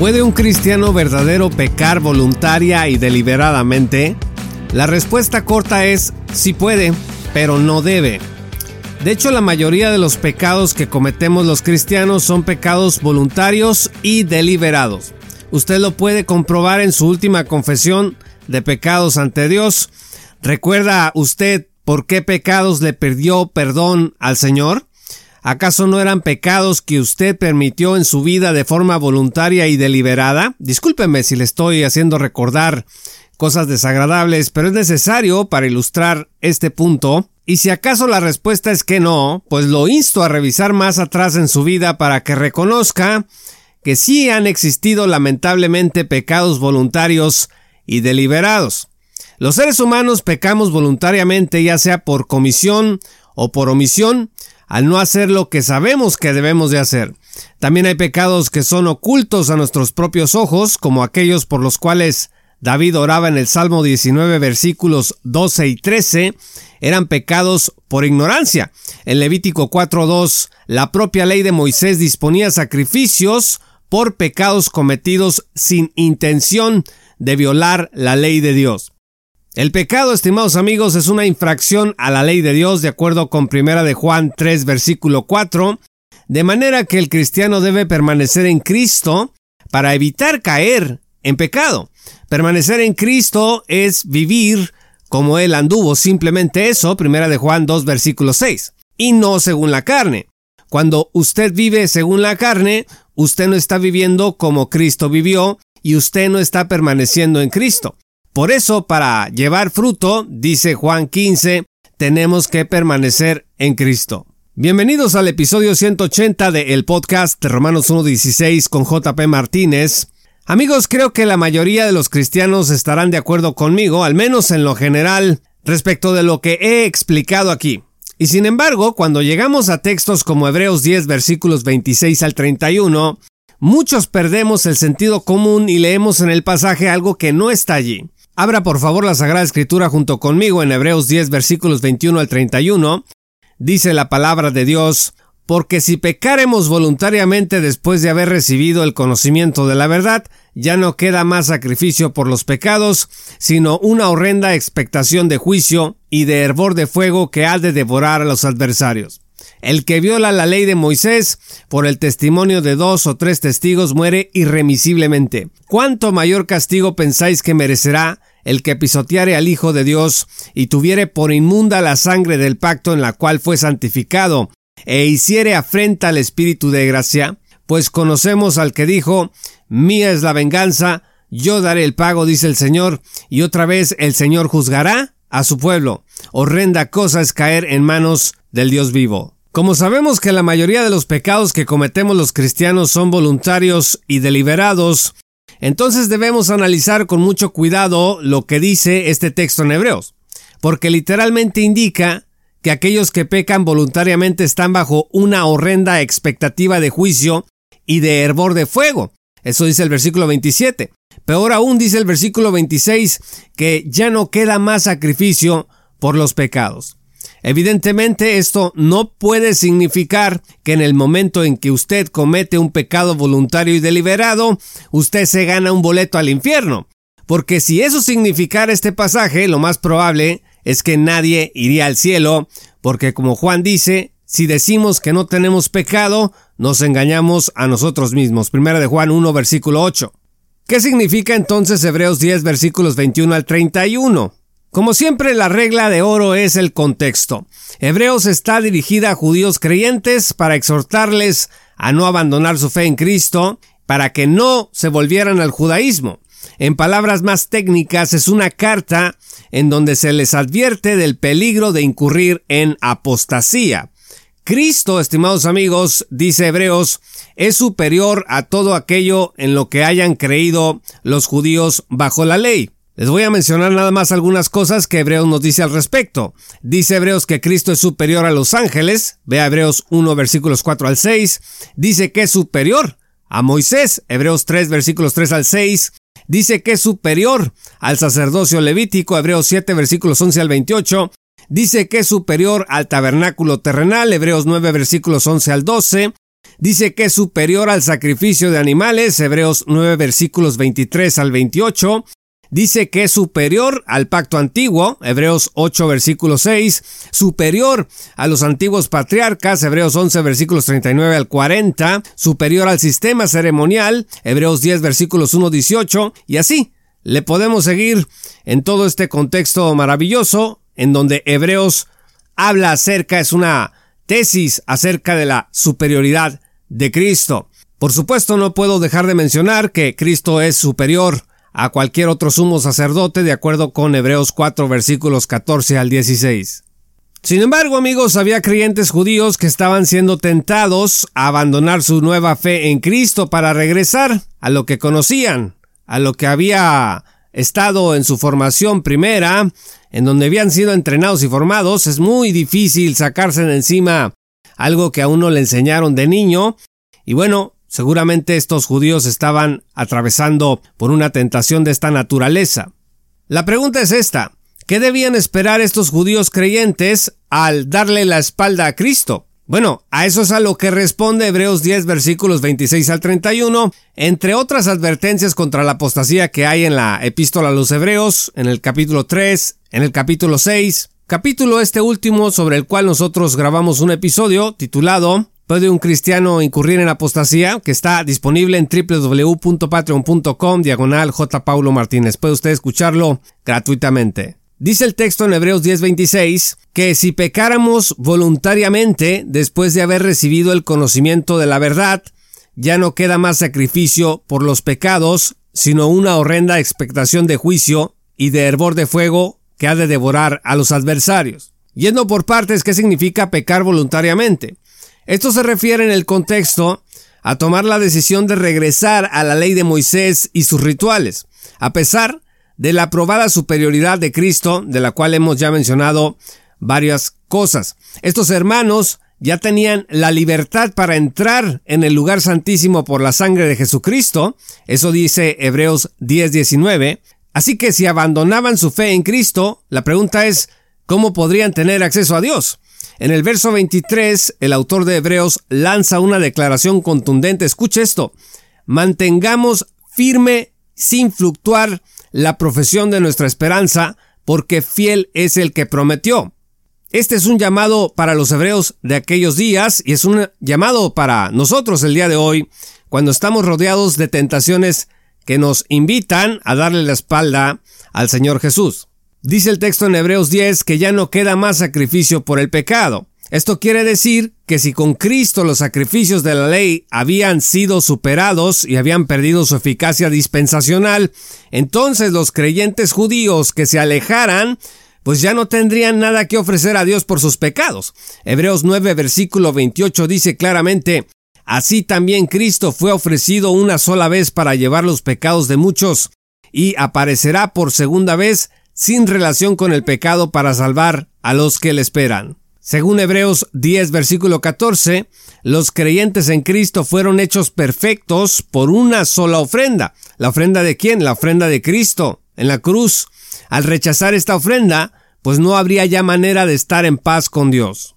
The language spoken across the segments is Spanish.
¿Puede un cristiano verdadero pecar voluntaria y deliberadamente? La respuesta corta es sí puede, pero no debe. De hecho, la mayoría de los pecados que cometemos los cristianos son pecados voluntarios y deliberados. Usted lo puede comprobar en su última confesión de pecados ante Dios. ¿Recuerda usted por qué pecados le perdió perdón al Señor? ¿Acaso no eran pecados que usted permitió en su vida de forma voluntaria y deliberada? Discúlpeme si le estoy haciendo recordar cosas desagradables, pero es necesario para ilustrar este punto. Y si acaso la respuesta es que no, pues lo insto a revisar más atrás en su vida para que reconozca que sí han existido lamentablemente pecados voluntarios y deliberados. Los seres humanos pecamos voluntariamente ya sea por comisión o por omisión, al no hacer lo que sabemos que debemos de hacer. También hay pecados que son ocultos a nuestros propios ojos, como aquellos por los cuales David oraba en el Salmo 19 versículos 12 y 13, eran pecados por ignorancia. En Levítico 4.2, la propia ley de Moisés disponía sacrificios por pecados cometidos sin intención de violar la ley de Dios. El pecado, estimados amigos, es una infracción a la ley de Dios de acuerdo con Primera de Juan 3 versículo 4, de manera que el cristiano debe permanecer en Cristo para evitar caer en pecado. Permanecer en Cristo es vivir como él anduvo, simplemente eso, Primera de Juan 2 versículo 6, y no según la carne. Cuando usted vive según la carne, usted no está viviendo como Cristo vivió y usted no está permaneciendo en Cristo. Por eso, para llevar fruto, dice Juan 15, tenemos que permanecer en Cristo. Bienvenidos al episodio 180 de el podcast de Romanos 1.16 con JP Martínez. Amigos, creo que la mayoría de los cristianos estarán de acuerdo conmigo, al menos en lo general, respecto de lo que he explicado aquí. Y sin embargo, cuando llegamos a textos como Hebreos 10 versículos 26 al 31, muchos perdemos el sentido común y leemos en el pasaje algo que no está allí. Abra por favor la Sagrada Escritura junto conmigo en Hebreos 10 versículos 21 al 31. Dice la palabra de Dios, porque si pecaremos voluntariamente después de haber recibido el conocimiento de la verdad, ya no queda más sacrificio por los pecados, sino una horrenda expectación de juicio y de hervor de fuego que ha de devorar a los adversarios. El que viola la ley de Moisés por el testimonio de dos o tres testigos muere irremisiblemente. ¿Cuánto mayor castigo pensáis que merecerá el que pisoteare al Hijo de Dios y tuviere por inmunda la sangre del pacto en la cual fue santificado, e hiciere afrenta al Espíritu de gracia, pues conocemos al que dijo, Mía es la venganza, yo daré el pago, dice el Señor, y otra vez el Señor juzgará a su pueblo. Horrenda cosa es caer en manos del Dios vivo. Como sabemos que la mayoría de los pecados que cometemos los cristianos son voluntarios y deliberados, entonces debemos analizar con mucho cuidado lo que dice este texto en Hebreos, porque literalmente indica que aquellos que pecan voluntariamente están bajo una horrenda expectativa de juicio y de hervor de fuego. Eso dice el versículo 27. Peor aún dice el versículo 26 que ya no queda más sacrificio por los pecados. Evidentemente esto no puede significar que en el momento en que usted comete un pecado voluntario y deliberado, usted se gana un boleto al infierno. Porque si eso significara este pasaje, lo más probable es que nadie iría al cielo, porque como Juan dice, si decimos que no tenemos pecado, nos engañamos a nosotros mismos. Primera de Juan 1, versículo 8. ¿Qué significa entonces Hebreos 10, versículos 21 al 31? Como siempre, la regla de oro es el contexto. Hebreos está dirigida a judíos creyentes para exhortarles a no abandonar su fe en Cristo, para que no se volvieran al judaísmo. En palabras más técnicas, es una carta en donde se les advierte del peligro de incurrir en apostasía. Cristo, estimados amigos, dice Hebreos, es superior a todo aquello en lo que hayan creído los judíos bajo la ley. Les voy a mencionar nada más algunas cosas que Hebreos nos dice al respecto. Dice Hebreos que Cristo es superior a los ángeles. Ve a Hebreos 1 versículos 4 al 6. Dice que es superior a Moisés. Hebreos 3 versículos 3 al 6. Dice que es superior al sacerdocio levítico. Hebreos 7 versículos 11 al 28. Dice que es superior al tabernáculo terrenal. Hebreos 9 versículos 11 al 12. Dice que es superior al sacrificio de animales. Hebreos 9 versículos 23 al 28 dice que es superior al pacto antiguo, Hebreos 8 versículo 6, superior a los antiguos patriarcas, Hebreos 11 versículos 39 al 40, superior al sistema ceremonial, Hebreos 10 versículos 1 18, y así le podemos seguir en todo este contexto maravilloso en donde Hebreos habla acerca, es una tesis acerca de la superioridad de Cristo. Por supuesto no puedo dejar de mencionar que Cristo es superior a cualquier otro sumo sacerdote de acuerdo con Hebreos 4 versículos 14 al 16. Sin embargo, amigos, había creyentes judíos que estaban siendo tentados a abandonar su nueva fe en Cristo para regresar a lo que conocían, a lo que había estado en su formación primera, en donde habían sido entrenados y formados. Es muy difícil sacarse de encima algo que a uno le enseñaron de niño. Y bueno, Seguramente estos judíos estaban atravesando por una tentación de esta naturaleza. La pregunta es esta, ¿qué debían esperar estos judíos creyentes al darle la espalda a Cristo? Bueno, a eso es a lo que responde Hebreos 10 versículos 26 al 31, entre otras advertencias contra la apostasía que hay en la epístola a los Hebreos, en el capítulo 3, en el capítulo 6, capítulo este último sobre el cual nosotros grabamos un episodio titulado ¿Puede un cristiano incurrir en apostasía? Que está disponible en www.patreon.com diagonal J. Paulo Martínez. Puede usted escucharlo gratuitamente. Dice el texto en Hebreos 10:26 que si pecáramos voluntariamente después de haber recibido el conocimiento de la verdad, ya no queda más sacrificio por los pecados, sino una horrenda expectación de juicio y de hervor de fuego que ha de devorar a los adversarios. Yendo por partes, ¿qué significa pecar voluntariamente? Esto se refiere en el contexto a tomar la decisión de regresar a la ley de Moisés y sus rituales, a pesar de la probada superioridad de Cristo, de la cual hemos ya mencionado varias cosas. Estos hermanos ya tenían la libertad para entrar en el lugar santísimo por la sangre de Jesucristo, eso dice Hebreos 10:19, así que si abandonaban su fe en Cristo, la pregunta es, ¿cómo podrían tener acceso a Dios? En el verso 23, el autor de Hebreos lanza una declaración contundente. Escuche esto. Mantengamos firme, sin fluctuar, la profesión de nuestra esperanza, porque fiel es el que prometió. Este es un llamado para los hebreos de aquellos días y es un llamado para nosotros el día de hoy, cuando estamos rodeados de tentaciones que nos invitan a darle la espalda al Señor Jesús. Dice el texto en Hebreos 10 que ya no queda más sacrificio por el pecado. Esto quiere decir que si con Cristo los sacrificios de la ley habían sido superados y habían perdido su eficacia dispensacional, entonces los creyentes judíos que se alejaran pues ya no tendrían nada que ofrecer a Dios por sus pecados. Hebreos 9 versículo 28 dice claramente, Así también Cristo fue ofrecido una sola vez para llevar los pecados de muchos, y aparecerá por segunda vez sin relación con el pecado para salvar a los que le esperan. Según Hebreos 10, versículo 14, los creyentes en Cristo fueron hechos perfectos por una sola ofrenda. ¿La ofrenda de quién? La ofrenda de Cristo en la cruz. Al rechazar esta ofrenda, pues no habría ya manera de estar en paz con Dios.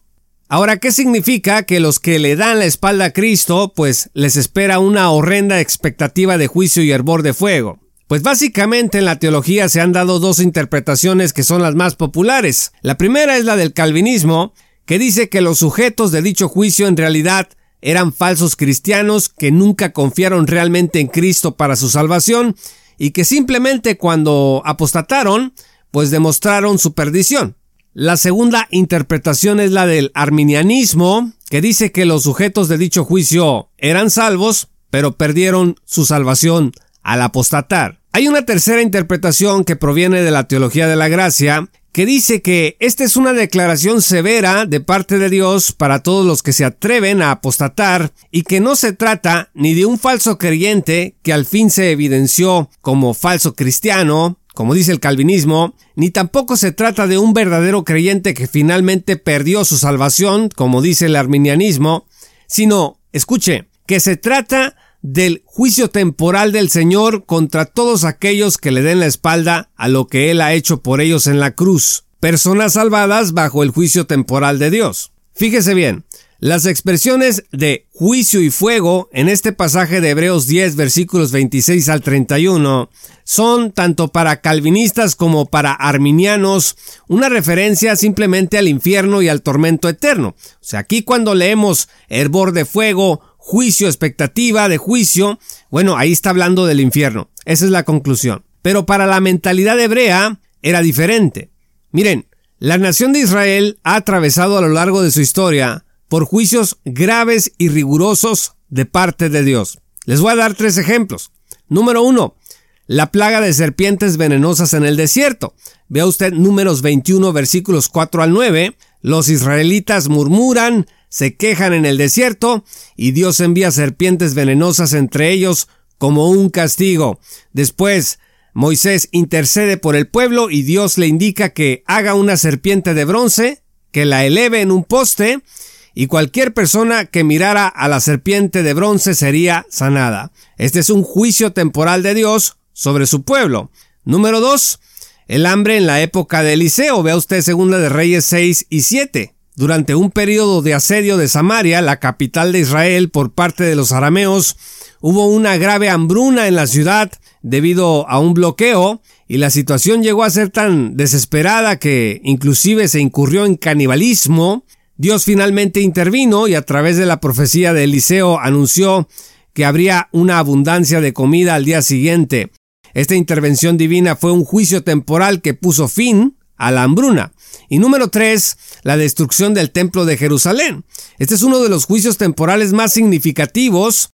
Ahora, ¿qué significa que los que le dan la espalda a Cristo, pues les espera una horrenda expectativa de juicio y hervor de fuego? Pues básicamente en la teología se han dado dos interpretaciones que son las más populares. La primera es la del calvinismo, que dice que los sujetos de dicho juicio en realidad eran falsos cristianos que nunca confiaron realmente en Cristo para su salvación y que simplemente cuando apostataron, pues demostraron su perdición. La segunda interpretación es la del arminianismo, que dice que los sujetos de dicho juicio eran salvos, pero perdieron su salvación al apostatar. Hay una tercera interpretación que proviene de la teología de la gracia, que dice que esta es una declaración severa de parte de Dios para todos los que se atreven a apostatar y que no se trata ni de un falso creyente que al fin se evidenció como falso cristiano, como dice el calvinismo, ni tampoco se trata de un verdadero creyente que finalmente perdió su salvación, como dice el arminianismo, sino, escuche, que se trata del juicio temporal del Señor contra todos aquellos que le den la espalda a lo que Él ha hecho por ellos en la cruz, personas salvadas bajo el juicio temporal de Dios. Fíjese bien, las expresiones de juicio y fuego en este pasaje de Hebreos 10 versículos 26 al 31 son tanto para calvinistas como para arminianos una referencia simplemente al infierno y al tormento eterno. O sea, aquí cuando leemos hervor de fuego, juicio, expectativa de juicio, bueno, ahí está hablando del infierno. Esa es la conclusión. Pero para la mentalidad hebrea era diferente. Miren, la nación de Israel ha atravesado a lo largo de su historia por juicios graves y rigurosos de parte de Dios. Les voy a dar tres ejemplos. Número uno, la plaga de serpientes venenosas en el desierto. Vea usted números 21 versículos 4 al 9. Los israelitas murmuran, se quejan en el desierto y Dios envía serpientes venenosas entre ellos como un castigo. Después, Moisés intercede por el pueblo y Dios le indica que haga una serpiente de bronce, que la eleve en un poste, y cualquier persona que mirara a la serpiente de bronce sería sanada. Este es un juicio temporal de Dios sobre su pueblo. Número 2. El hambre en la época de Eliseo. Vea usted segunda de Reyes 6 y 7. Durante un periodo de asedio de Samaria, la capital de Israel, por parte de los arameos, hubo una grave hambruna en la ciudad debido a un bloqueo y la situación llegó a ser tan desesperada que inclusive se incurrió en canibalismo. Dios finalmente intervino y a través de la profecía de Eliseo anunció que habría una abundancia de comida al día siguiente. Esta intervención divina fue un juicio temporal que puso fin a la hambruna. Y número 3, la destrucción del templo de Jerusalén. Este es uno de los juicios temporales más significativos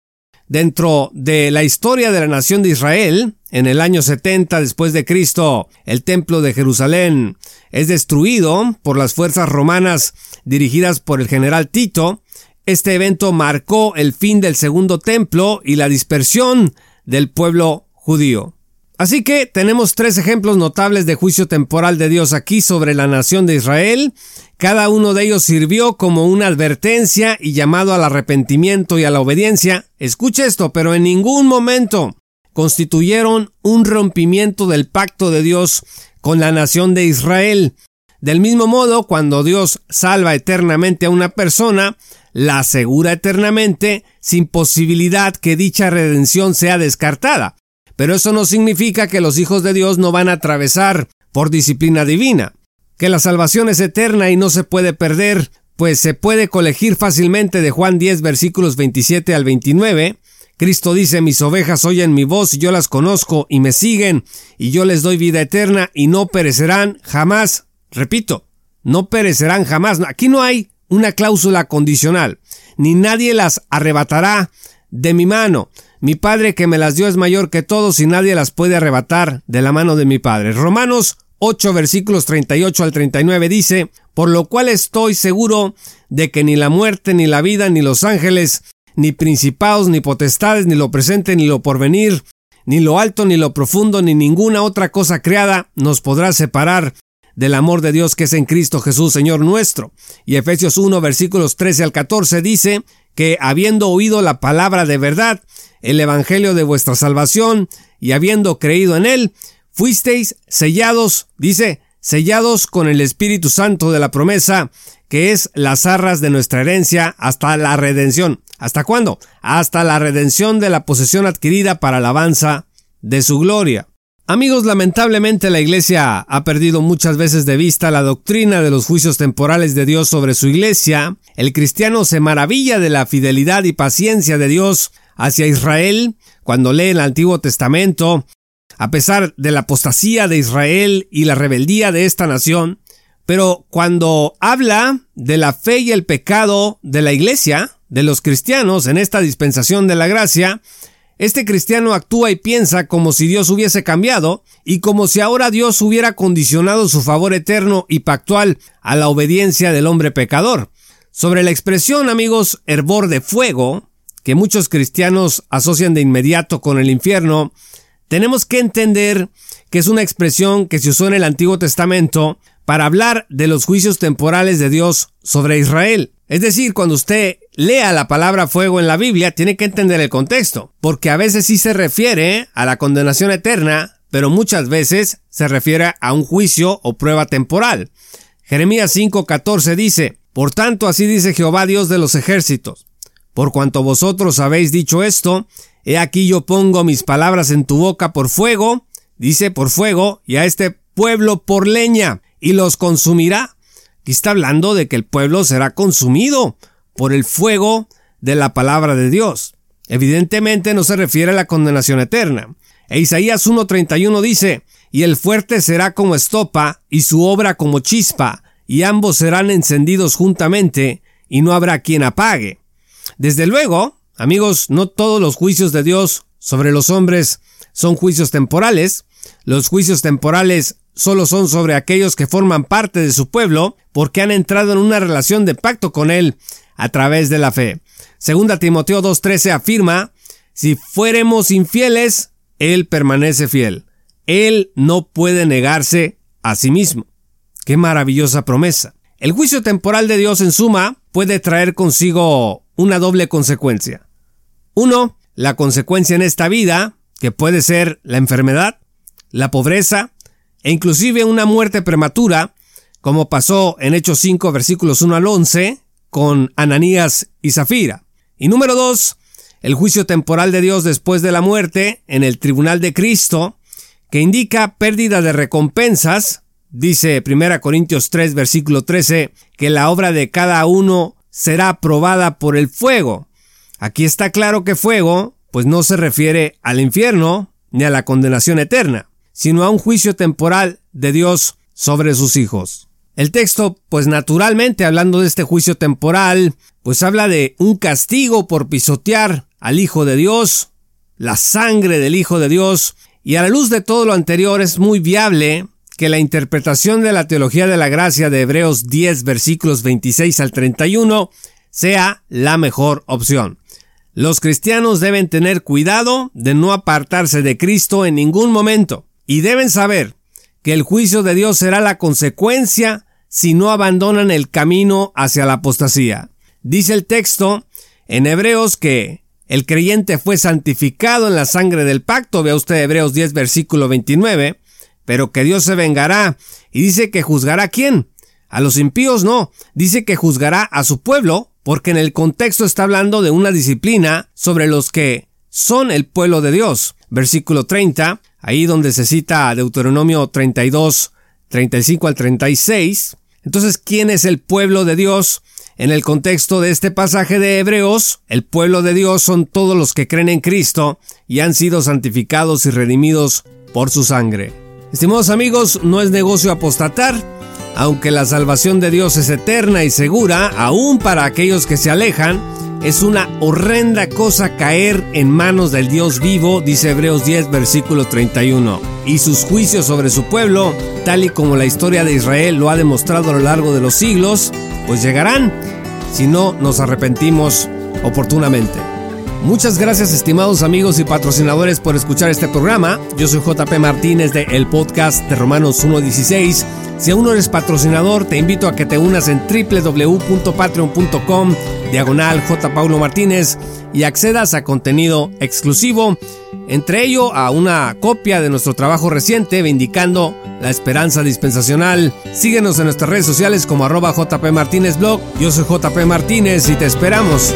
dentro de la historia de la nación de Israel. En el año 70 después de Cristo, el templo de Jerusalén es destruido por las fuerzas romanas dirigidas por el general Tito. Este evento marcó el fin del segundo templo y la dispersión del pueblo judío. Así que tenemos tres ejemplos notables de juicio temporal de Dios aquí sobre la nación de Israel. Cada uno de ellos sirvió como una advertencia y llamado al arrepentimiento y a la obediencia. Escuche esto, pero en ningún momento constituyeron un rompimiento del pacto de Dios con la nación de Israel. Del mismo modo, cuando Dios salva eternamente a una persona, la asegura eternamente sin posibilidad que dicha redención sea descartada. Pero eso no significa que los hijos de Dios no van a atravesar por disciplina divina, que la salvación es eterna y no se puede perder, pues se puede colegir fácilmente de Juan 10 versículos 27 al 29. Cristo dice, mis ovejas oyen mi voz y yo las conozco y me siguen y yo les doy vida eterna y no perecerán jamás. Repito, no perecerán jamás. Aquí no hay una cláusula condicional, ni nadie las arrebatará de mi mano. Mi Padre que me las dio es mayor que todos y nadie las puede arrebatar de la mano de mi Padre. Romanos 8 versículos 38 al 39 dice, por lo cual estoy seguro de que ni la muerte, ni la vida, ni los ángeles, ni principados, ni potestades, ni lo presente, ni lo porvenir, ni lo alto, ni lo profundo, ni ninguna otra cosa creada nos podrá separar del amor de Dios que es en Cristo Jesús, Señor nuestro. Y Efesios 1 versículos 13 al 14 dice que habiendo oído la palabra de verdad, el Evangelio de vuestra salvación, y habiendo creído en él, fuisteis sellados, dice, sellados con el Espíritu Santo de la promesa, que es las arras de nuestra herencia hasta la redención. ¿Hasta cuándo? Hasta la redención de la posesión adquirida para alabanza de su gloria. Amigos, lamentablemente la Iglesia ha perdido muchas veces de vista la doctrina de los juicios temporales de Dios sobre su Iglesia. El cristiano se maravilla de la fidelidad y paciencia de Dios hacia Israel cuando lee el Antiguo Testamento, a pesar de la apostasía de Israel y la rebeldía de esta nación, pero cuando habla de la fe y el pecado de la iglesia, de los cristianos en esta dispensación de la gracia, Este cristiano actúa y piensa como si Dios hubiese cambiado y como si ahora Dios hubiera condicionado su favor eterno y pactual a la obediencia del hombre pecador. Sobre la expresión, amigos, hervor de fuego, que muchos cristianos asocian de inmediato con el infierno, tenemos que entender que es una expresión que se usó en el Antiguo Testamento para hablar de los juicios temporales de Dios sobre Israel. Es decir, cuando usted lea la palabra fuego en la Biblia, tiene que entender el contexto, porque a veces sí se refiere a la condenación eterna, pero muchas veces se refiere a un juicio o prueba temporal. Jeremías 5:14 dice, Por tanto así dice Jehová Dios de los ejércitos, por cuanto vosotros habéis dicho esto, he aquí yo pongo mis palabras en tu boca por fuego, dice por fuego, y a este pueblo por leña, y los consumirá Aquí está hablando de que el pueblo será consumido por el fuego de la palabra de Dios. Evidentemente no se refiere a la condenación eterna. E Isaías 1.31 dice, y el fuerte será como estopa y su obra como chispa, y ambos serán encendidos juntamente, y no habrá quien apague. Desde luego, amigos, no todos los juicios de Dios sobre los hombres son juicios temporales. Los juicios temporales solo son sobre aquellos que forman parte de su pueblo porque han entrado en una relación de pacto con él a través de la fe. Segunda Timoteo 2.13 afirma, si fuéremos infieles, él permanece fiel. Él no puede negarse a sí mismo. Qué maravillosa promesa. El juicio temporal de Dios en suma puede traer consigo una doble consecuencia. Uno, la consecuencia en esta vida, que puede ser la enfermedad, la pobreza, e inclusive una muerte prematura, como pasó en Hechos 5 versículos 1 al 11 con Ananías y Zafira. Y número 2, el juicio temporal de Dios después de la muerte en el tribunal de Cristo, que indica pérdida de recompensas, dice 1 Corintios 3 versículo 13, que la obra de cada uno será probada por el fuego. Aquí está claro que fuego, pues no se refiere al infierno ni a la condenación eterna sino a un juicio temporal de Dios sobre sus hijos. El texto, pues naturalmente hablando de este juicio temporal, pues habla de un castigo por pisotear al Hijo de Dios, la sangre del Hijo de Dios, y a la luz de todo lo anterior es muy viable que la interpretación de la teología de la gracia de Hebreos 10 versículos 26 al 31 sea la mejor opción. Los cristianos deben tener cuidado de no apartarse de Cristo en ningún momento y deben saber que el juicio de Dios será la consecuencia si no abandonan el camino hacia la apostasía. Dice el texto en Hebreos que el creyente fue santificado en la sangre del pacto, vea usted Hebreos 10 versículo 29, pero que Dios se vengará y dice que juzgará a quién. A los impíos no, dice que juzgará a su pueblo, porque en el contexto está hablando de una disciplina sobre los que son el pueblo de Dios. Versículo 30, ahí donde se cita Deuteronomio 32, 35 al 36. Entonces, ¿quién es el pueblo de Dios? En el contexto de este pasaje de Hebreos, el pueblo de Dios son todos los que creen en Cristo y han sido santificados y redimidos por su sangre. Estimados amigos, no es negocio apostatar, aunque la salvación de Dios es eterna y segura, aún para aquellos que se alejan, es una horrenda cosa caer en manos del Dios vivo, dice Hebreos 10, versículo 31. Y sus juicios sobre su pueblo, tal y como la historia de Israel lo ha demostrado a lo largo de los siglos, pues llegarán si no nos arrepentimos oportunamente. Muchas gracias estimados amigos y patrocinadores por escuchar este programa. Yo soy JP Martínez de el podcast de Romanos 1.16. Si aún no eres patrocinador, te invito a que te unas en www.patreon.com diagonal. Paulo Martínez y accedas a contenido exclusivo, entre ello a una copia de nuestro trabajo reciente Vindicando la Esperanza Dispensacional. Síguenos en nuestras redes sociales como arroba JP Martínez Blog. Yo soy JP Martínez y te esperamos